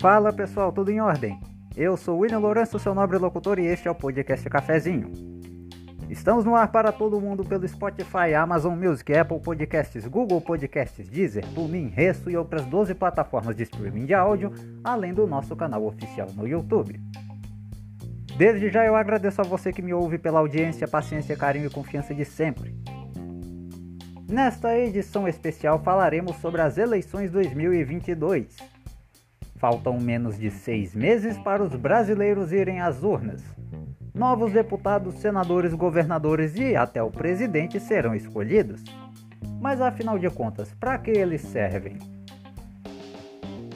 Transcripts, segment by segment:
Fala pessoal, tudo em ordem? Eu sou William Lourenço, seu nobre locutor, e este é o podcast Cafezinho. Estamos no ar para todo mundo pelo Spotify, Amazon Music, Apple Podcasts, Google Podcasts, Deezer, TuneIn, Resto e outras 12 plataformas de streaming de áudio, além do nosso canal oficial no YouTube. Desde já eu agradeço a você que me ouve pela audiência, paciência, carinho e confiança de sempre. Nesta edição especial falaremos sobre as eleições 2022. Faltam menos de seis meses para os brasileiros irem às urnas. Novos deputados, senadores, governadores e até o presidente serão escolhidos. Mas afinal de contas, para que eles servem?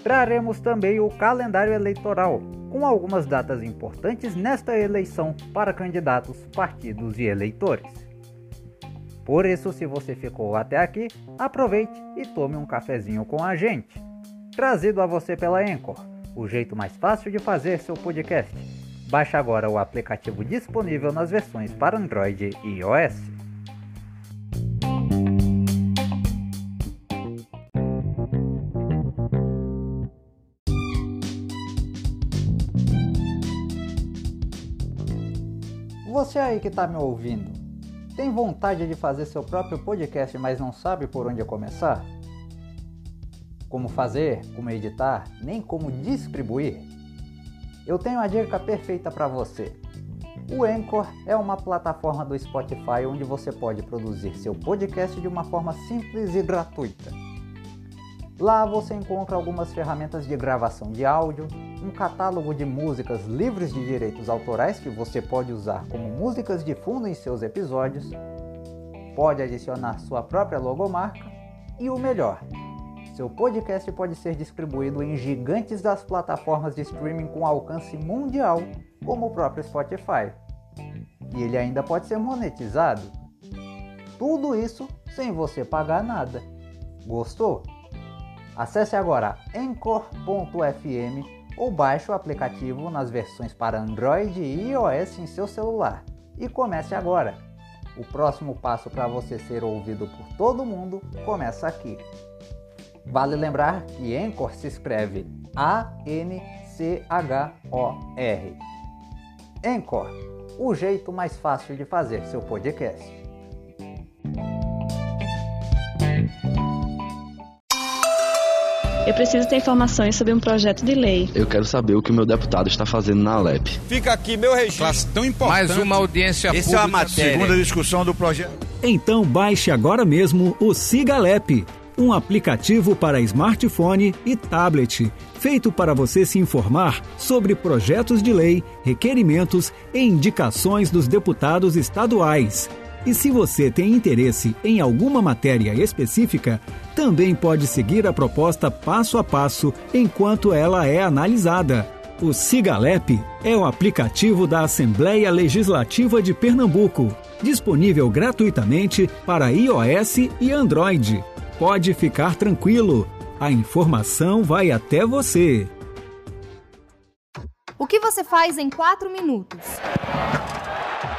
Traremos também o calendário eleitoral, com algumas datas importantes nesta eleição para candidatos, partidos e eleitores. Por isso, se você ficou até aqui, aproveite e tome um cafezinho com a gente. Trazido a você pela Anchor, o jeito mais fácil de fazer seu podcast. Baixe agora o aplicativo disponível nas versões para Android e iOS. Você aí que está me ouvindo, tem vontade de fazer seu próprio podcast, mas não sabe por onde começar? como fazer, como editar, nem como distribuir? Eu tenho a dica perfeita para você. O Anchor é uma plataforma do Spotify onde você pode produzir seu podcast de uma forma simples e gratuita. Lá você encontra algumas ferramentas de gravação de áudio, um catálogo de músicas livres de direitos autorais que você pode usar como músicas de fundo em seus episódios, pode adicionar sua própria logomarca e o melhor, seu podcast pode ser distribuído em gigantes das plataformas de streaming com alcance mundial, como o próprio Spotify. E ele ainda pode ser monetizado. Tudo isso sem você pagar nada. Gostou? Acesse agora anchor.fm ou baixe o aplicativo nas versões para Android e iOS em seu celular e comece agora. O próximo passo para você ser ouvido por todo mundo começa aqui. Vale lembrar que Anchor se escreve A-N-C-H-O-R. Anchor, o jeito mais fácil de fazer seu podcast. Eu preciso ter informações sobre um projeto de lei. Eu quero saber o que o meu deputado está fazendo na Alep. Fica aqui meu registro. Classe tão importante. Mais uma audiência Esse pública. é a matéria. Segunda discussão do projeto. Então baixe agora mesmo o Sigalep um aplicativo para smartphone e tablet, feito para você se informar sobre projetos de lei, requerimentos e indicações dos deputados estaduais. E se você tem interesse em alguma matéria específica, também pode seguir a proposta passo a passo enquanto ela é analisada. O Sigalep é o aplicativo da Assembleia Legislativa de Pernambuco, disponível gratuitamente para iOS e Android pode ficar tranquilo. A informação vai até você. O que você faz em 4 minutos?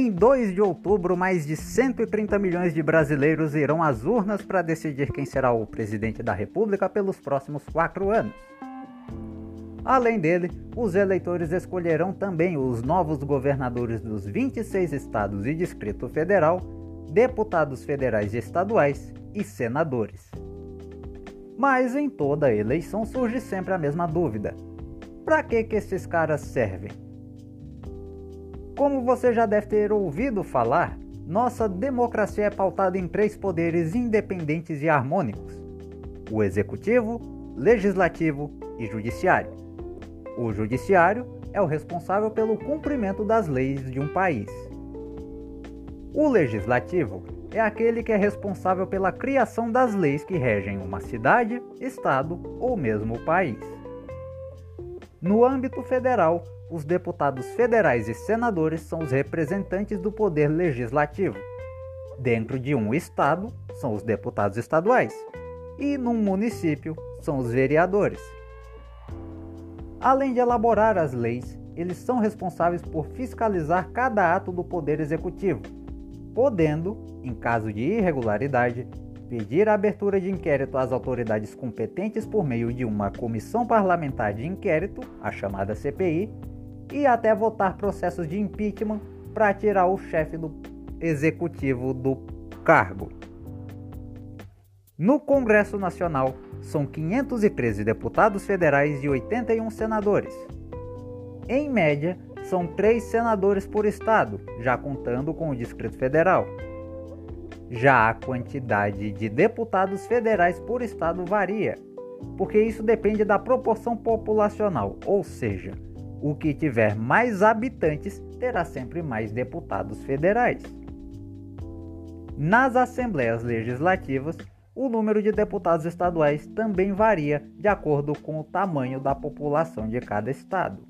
Em 2 de outubro, mais de 130 milhões de brasileiros irão às urnas para decidir quem será o presidente da República pelos próximos quatro anos. Além dele, os eleitores escolherão também os novos governadores dos 26 estados e Distrito Federal, deputados federais e estaduais e senadores. Mas em toda eleição surge sempre a mesma dúvida: para que, que esses caras servem? Como você já deve ter ouvido falar, nossa democracia é pautada em três poderes independentes e harmônicos: o executivo, legislativo e judiciário. O judiciário é o responsável pelo cumprimento das leis de um país. O legislativo é aquele que é responsável pela criação das leis que regem uma cidade, estado ou mesmo país. No âmbito federal, os deputados federais e senadores são os representantes do poder legislativo. Dentro de um estado, são os deputados estaduais, e num município, são os vereadores. Além de elaborar as leis, eles são responsáveis por fiscalizar cada ato do Poder Executivo, podendo, em caso de irregularidade, pedir a abertura de inquérito às autoridades competentes por meio de uma comissão parlamentar de inquérito, a chamada CPI, e até votar processos de impeachment para tirar o chefe do executivo do cargo. No Congresso Nacional, são 513 deputados federais e 81 senadores. Em média, são três senadores por estado, já contando com o Distrito Federal. Já a quantidade de deputados federais por estado varia, porque isso depende da proporção populacional, ou seja, o que tiver mais habitantes terá sempre mais deputados federais. Nas assembleias legislativas, o número de deputados estaduais também varia de acordo com o tamanho da população de cada estado.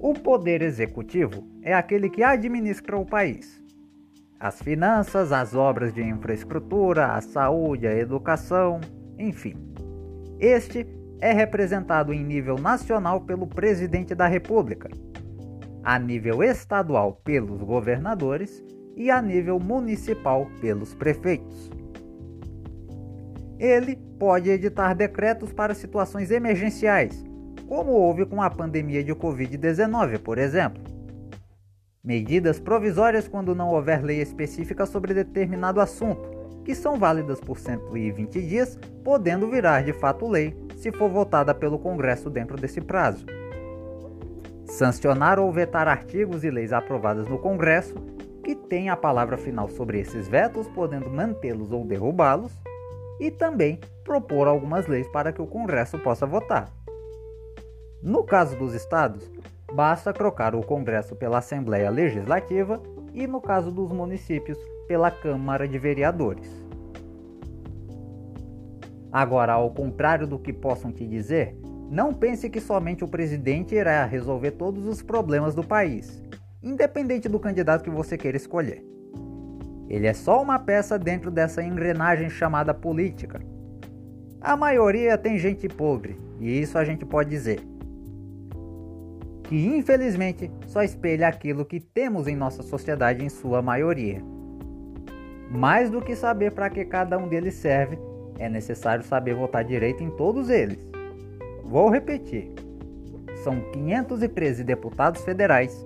O poder executivo é aquele que administra o país. As finanças, as obras de infraestrutura, a saúde, a educação, enfim. Este é representado em nível nacional pelo presidente da República, a nível estadual pelos governadores e a nível municipal pelos prefeitos. Ele pode editar decretos para situações emergenciais, como houve com a pandemia de Covid-19, por exemplo. Medidas provisórias quando não houver lei específica sobre determinado assunto, que são válidas por 120 dias, podendo virar de fato lei se for votada pelo Congresso dentro desse prazo. Sancionar ou vetar artigos e leis aprovadas no Congresso, que tem a palavra final sobre esses vetos, podendo mantê-los ou derrubá-los, e também propor algumas leis para que o Congresso possa votar. No caso dos estados, basta trocar o Congresso pela Assembleia Legislativa e, no caso dos municípios, pela Câmara de Vereadores. Agora, ao contrário do que possam te dizer, não pense que somente o presidente irá resolver todos os problemas do país, independente do candidato que você queira escolher. Ele é só uma peça dentro dessa engrenagem chamada política. A maioria tem gente podre, e isso a gente pode dizer que infelizmente só espelha aquilo que temos em nossa sociedade em sua maioria. Mais do que saber para que cada um deles serve, é necessário saber votar direito em todos eles. Vou repetir: são 513 deputados federais,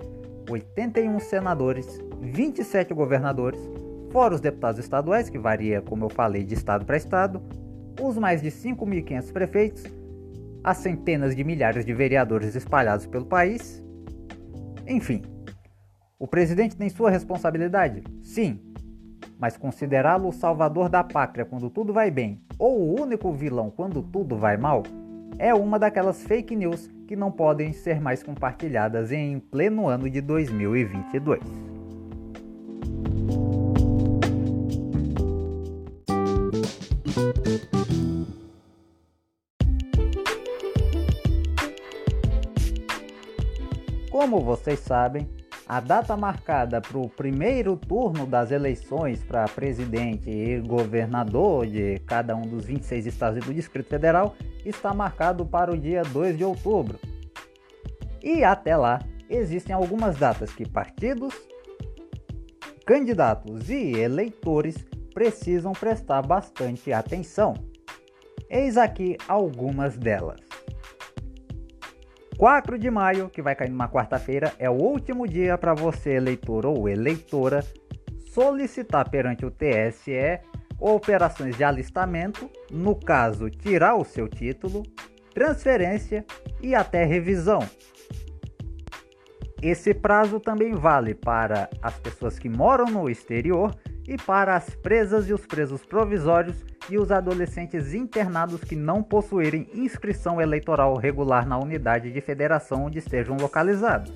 81 senadores, 27 governadores, fora os deputados estaduais, que varia, como eu falei, de estado para estado, os mais de 5.500 prefeitos as centenas de milhares de vereadores espalhados pelo país. Enfim, o presidente tem sua responsabilidade? Sim, mas considerá-lo o salvador da pátria quando tudo vai bem ou o único vilão quando tudo vai mal é uma daquelas fake news que não podem ser mais compartilhadas em pleno ano de 2022. Como vocês sabem, a data marcada para o primeiro turno das eleições para presidente e governador de cada um dos 26 estados do Distrito Federal está marcado para o dia 2 de outubro. E até lá, existem algumas datas que partidos, candidatos e eleitores precisam prestar bastante atenção. Eis aqui algumas delas. 4 de maio, que vai cair numa quarta-feira, é o último dia para você, eleitor ou eleitora, solicitar perante o TSE operações de alistamento, no caso, tirar o seu título, transferência e até revisão. Esse prazo também vale para as pessoas que moram no exterior e para as presas e os presos provisórios e os adolescentes internados que não possuírem inscrição eleitoral regular na unidade de federação onde estejam localizados.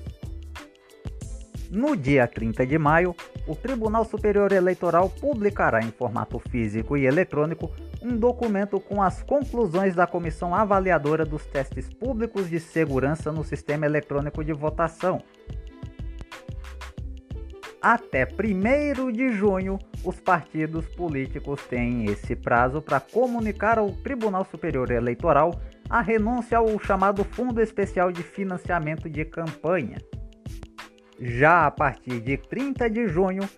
No dia 30 de maio, o Tribunal Superior Eleitoral publicará em formato físico e eletrônico um documento com as conclusões da Comissão Avaliadora dos Testes Públicos de Segurança no Sistema Eletrônico de Votação. Até 1 de junho, os partidos políticos têm esse prazo para comunicar ao Tribunal Superior Eleitoral a renúncia ao chamado Fundo Especial de Financiamento de Campanha. Já a partir de 30 de junho,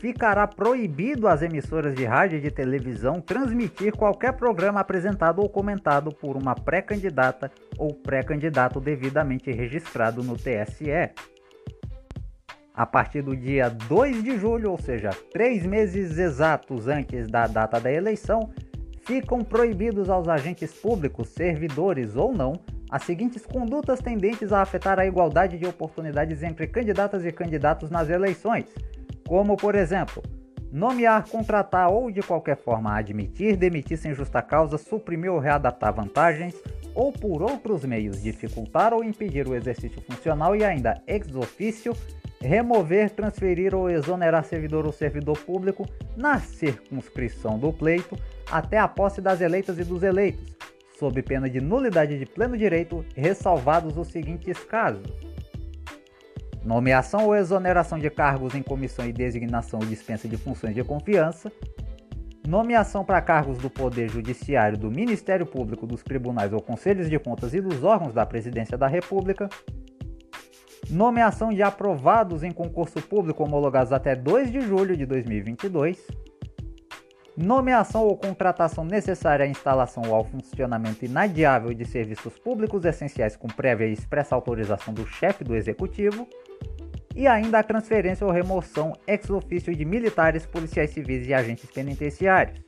ficará proibido às emissoras de rádio e de televisão transmitir qualquer programa apresentado ou comentado por uma pré-candidata ou pré-candidato devidamente registrado no TSE. A partir do dia 2 de julho, ou seja, três meses exatos antes da data da eleição, ficam proibidos aos agentes públicos, servidores ou não, as seguintes condutas tendentes a afetar a igualdade de oportunidades entre candidatas e candidatos nas eleições, como, por exemplo, nomear, contratar ou de qualquer forma admitir, demitir sem justa causa, suprimir ou readaptar vantagens, ou por outros meios dificultar ou impedir o exercício funcional e ainda ex officio remover, transferir ou exonerar servidor ou servidor público na circunscrição do pleito até a posse das eleitas e dos eleitos, sob pena de nulidade de pleno direito, ressalvados os seguintes casos: nomeação ou exoneração de cargos em comissão e designação ou dispensa de funções de confiança, nomeação para cargos do Poder Judiciário, do Ministério Público, dos tribunais ou conselhos de contas e dos órgãos da Presidência da República, nomeação de aprovados em concurso público homologados até 2 de julho de 2022 nomeação ou contratação necessária à instalação ou ao funcionamento inadiável de serviços públicos essenciais com prévia e expressa autorização do chefe do executivo, e ainda a transferência ou remoção ex ofício de militares, policiais civis e agentes penitenciários.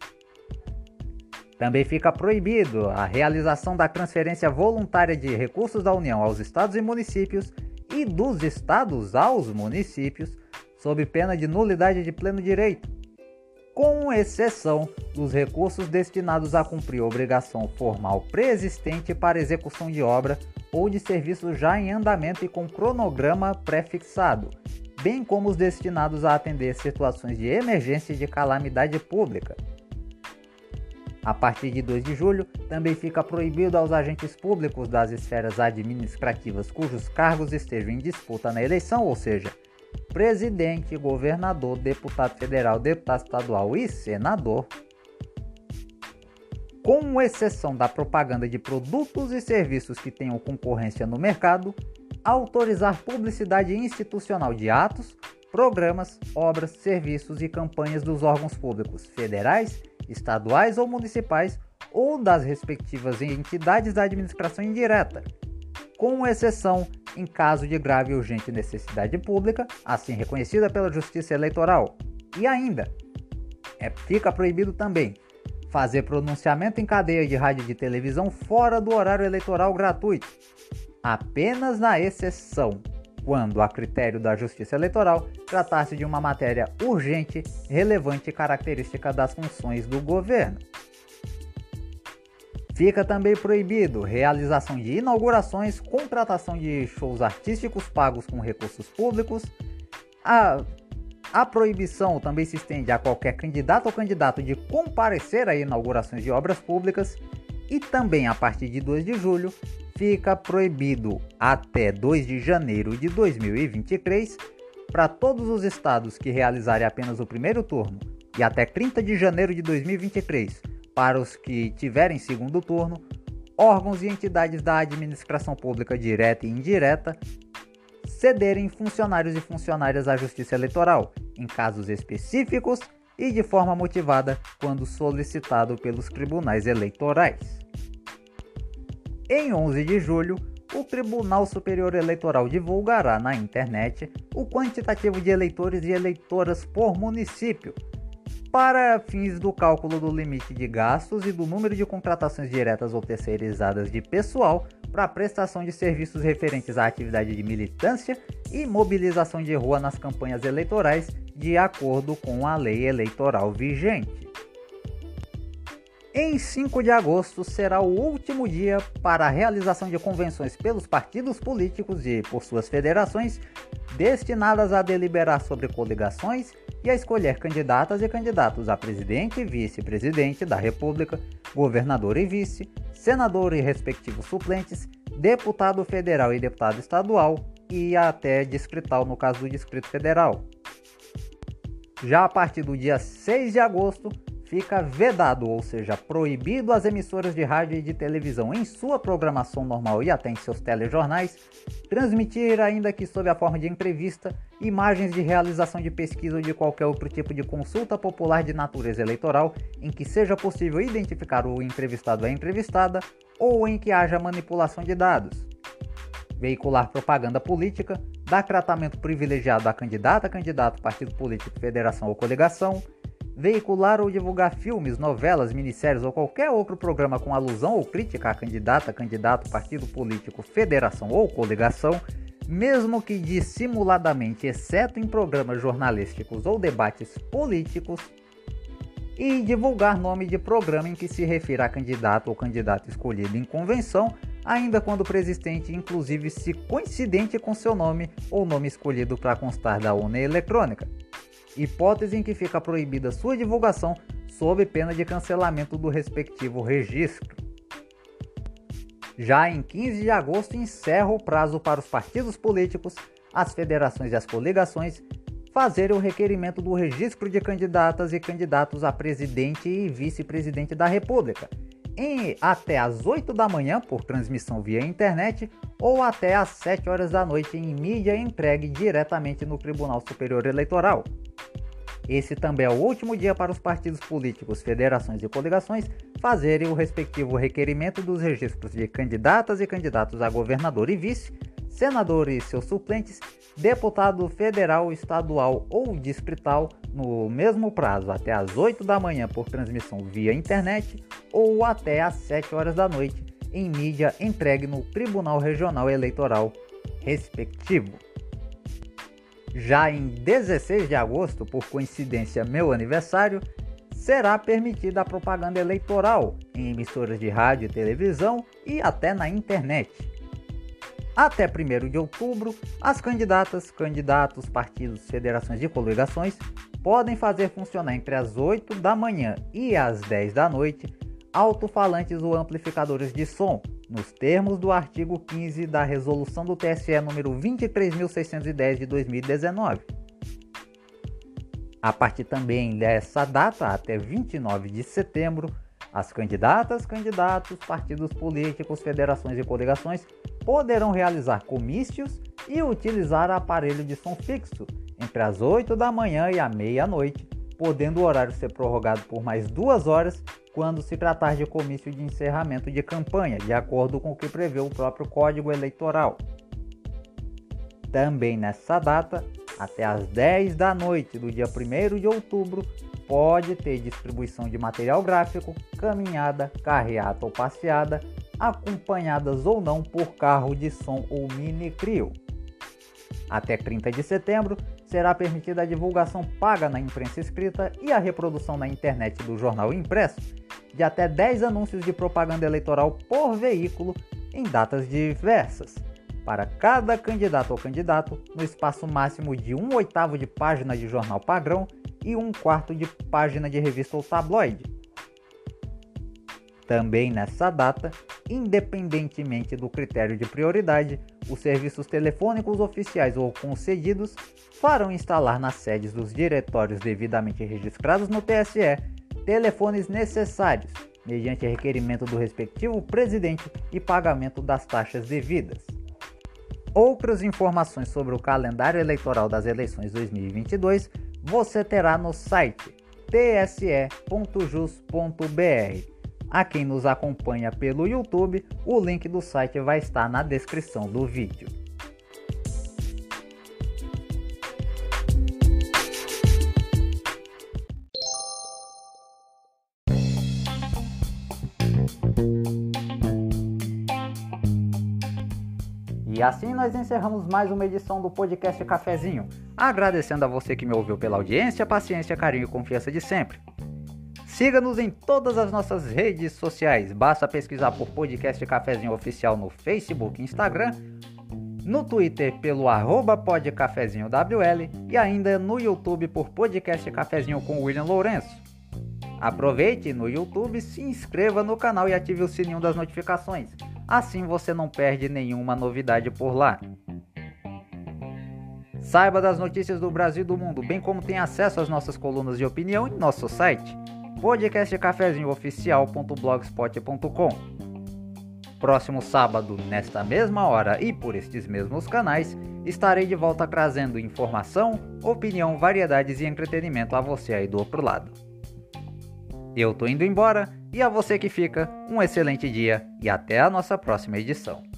Também fica proibido a realização da transferência voluntária de recursos da União aos estados e municípios e dos estados aos municípios, sob pena de nulidade de pleno direito com exceção dos recursos destinados a cumprir obrigação formal pré-existente para execução de obra ou de serviço já em andamento e com cronograma pré-fixado, bem como os destinados a atender situações de emergência e de calamidade pública. A partir de 2 de julho, também fica proibido aos agentes públicos das esferas administrativas cujos cargos estejam em disputa na eleição, ou seja, presidente, governador, deputado federal, deputado estadual e senador, com exceção da propaganda de produtos e serviços que tenham concorrência no mercado, autorizar publicidade institucional de atos, programas, obras, serviços e campanhas dos órgãos públicos federais, estaduais ou municipais ou das respectivas entidades da administração indireta, com exceção em caso de grave e urgente necessidade pública, assim reconhecida pela Justiça Eleitoral. E ainda, é, fica proibido também fazer pronunciamento em cadeia de rádio e de televisão fora do horário eleitoral gratuito, apenas na exceção quando, a critério da Justiça Eleitoral, tratasse de uma matéria urgente, relevante e característica das funções do governo. Fica também proibido realização de inaugurações, contratação de shows artísticos pagos com recursos públicos. A, a proibição também se estende a qualquer candidato ou candidato de comparecer a inaugurações de obras públicas. E também a partir de 2 de julho fica proibido até 2 de janeiro de 2023 para todos os estados que realizarem apenas o primeiro turno e até 30 de janeiro de 2023 para os que tiverem segundo turno, órgãos e entidades da administração pública direta e indireta cederem funcionários e funcionárias à Justiça Eleitoral, em casos específicos e de forma motivada quando solicitado pelos tribunais eleitorais. Em 11 de julho, o Tribunal Superior Eleitoral divulgará na internet o quantitativo de eleitores e eleitoras por município, para fins do cálculo do limite de gastos e do número de contratações diretas ou terceirizadas de pessoal para prestação de serviços referentes à atividade de militância e mobilização de rua nas campanhas eleitorais, de acordo com a lei eleitoral vigente. Em 5 de agosto será o último dia para a realização de convenções pelos partidos políticos e por suas federações destinadas a deliberar sobre coligações e a escolher candidatas e candidatos a presidente e vice-presidente da República, governador e vice, senador e respectivos suplentes, deputado federal e deputado estadual e até distrital no caso do Distrito Federal. Já a partir do dia 6 de agosto, fica vedado, ou seja, proibido as emissoras de rádio e de televisão em sua programação normal e até em seus telejornais transmitir, ainda que sob a forma de entrevista, imagens de realização de pesquisa ou de qualquer outro tipo de consulta popular de natureza eleitoral em que seja possível identificar o entrevistado ou a entrevistada ou em que haja manipulação de dados. Veicular propaganda política, dar tratamento privilegiado a candidata, candidato, partido político, federação ou coligação, veicular ou divulgar filmes, novelas, minisséries ou qualquer outro programa com alusão ou crítica a candidata, candidato, partido político, federação ou coligação, mesmo que dissimuladamente, exceto em programas jornalísticos ou debates políticos, e divulgar nome de programa em que se refira a candidato ou candidato escolhido em convenção, ainda quando preexistente, inclusive se coincidente com seu nome ou nome escolhido para constar da urna eletrônica hipótese em que fica proibida sua divulgação sob pena de cancelamento do respectivo registro. Já em 15 de agosto encerra o prazo para os partidos políticos, as federações e as coligações fazerem o requerimento do registro de candidatas e candidatos a presidente e vice-presidente da República, em até às 8 da manhã por transmissão via internet ou até às 7 horas da noite em mídia entregue diretamente no Tribunal Superior Eleitoral. Esse também é o último dia para os partidos políticos, federações e coligações fazerem o respectivo requerimento dos registros de candidatas e candidatos a governador e vice, senador e seus suplentes, deputado federal, estadual ou distrital no mesmo prazo até às 8 da manhã por transmissão via internet ou até às 7 horas da noite em mídia entregue no Tribunal Regional Eleitoral respectivo. Já em 16 de agosto, por coincidência meu aniversário, será permitida a propaganda eleitoral em emissoras de rádio e televisão e até na internet. Até 1 de outubro, as candidatas, candidatos, partidos, federações e coligações podem fazer funcionar entre as 8 da manhã e as 10 da noite alto-falantes ou amplificadores de som, nos termos do artigo 15 da Resolução do TSE número 23.610 de 2019. A partir também dessa data, até 29 de setembro, as candidatas, candidatos, partidos políticos, federações e coligações poderão realizar comícios e utilizar aparelho de som fixo entre as 8 da manhã e a meia-noite, podendo o horário ser prorrogado por mais duas horas quando se tratar de comício de encerramento de campanha, de acordo com o que prevê o próprio Código Eleitoral. Também nessa data, até às 10 da noite do dia 1 de outubro, pode ter distribuição de material gráfico, caminhada, carreata ou passeada, acompanhadas ou não por carro de som ou mini crio. Até 30 de setembro, será permitida a divulgação paga na imprensa escrita e a reprodução na internet do jornal impresso de até 10 anúncios de propaganda eleitoral por veículo em datas diversas, para cada candidato ou candidato, no espaço máximo de um oitavo de página de jornal padrão e um quarto de página de revista ou tabloide. Também nessa data, independentemente do critério de prioridade, os serviços telefônicos oficiais ou concedidos farão instalar nas sedes dos diretórios devidamente registrados no TSE telefones necessários, mediante requerimento do respectivo presidente e pagamento das taxas devidas. Outras informações sobre o calendário eleitoral das eleições 2022 você terá no site tse.jus.br. A quem nos acompanha pelo YouTube, o link do site vai estar na descrição do vídeo. E assim nós encerramos mais uma edição do podcast Cafezinho, agradecendo a você que me ouviu pela audiência, paciência, carinho e confiança de sempre. Siga-nos em todas as nossas redes sociais. Basta pesquisar por Podcast Cafezinho Oficial no Facebook e Instagram no Twitter pelo arroba podcafezinhowl e ainda no YouTube por Podcast Cafezinho com William Lourenço. Aproveite no YouTube, se inscreva no canal e ative o sininho das notificações. Assim você não perde nenhuma novidade por lá. Saiba das notícias do Brasil e do mundo, bem como tem acesso às nossas colunas de opinião em nosso site podcastcafezinhooficial.blogspot.com. Próximo sábado, nesta mesma hora e por estes mesmos canais, estarei de volta trazendo informação, opinião, variedades e entretenimento a você aí do outro lado. Eu tô indo embora e a você que fica, um excelente dia e até a nossa próxima edição.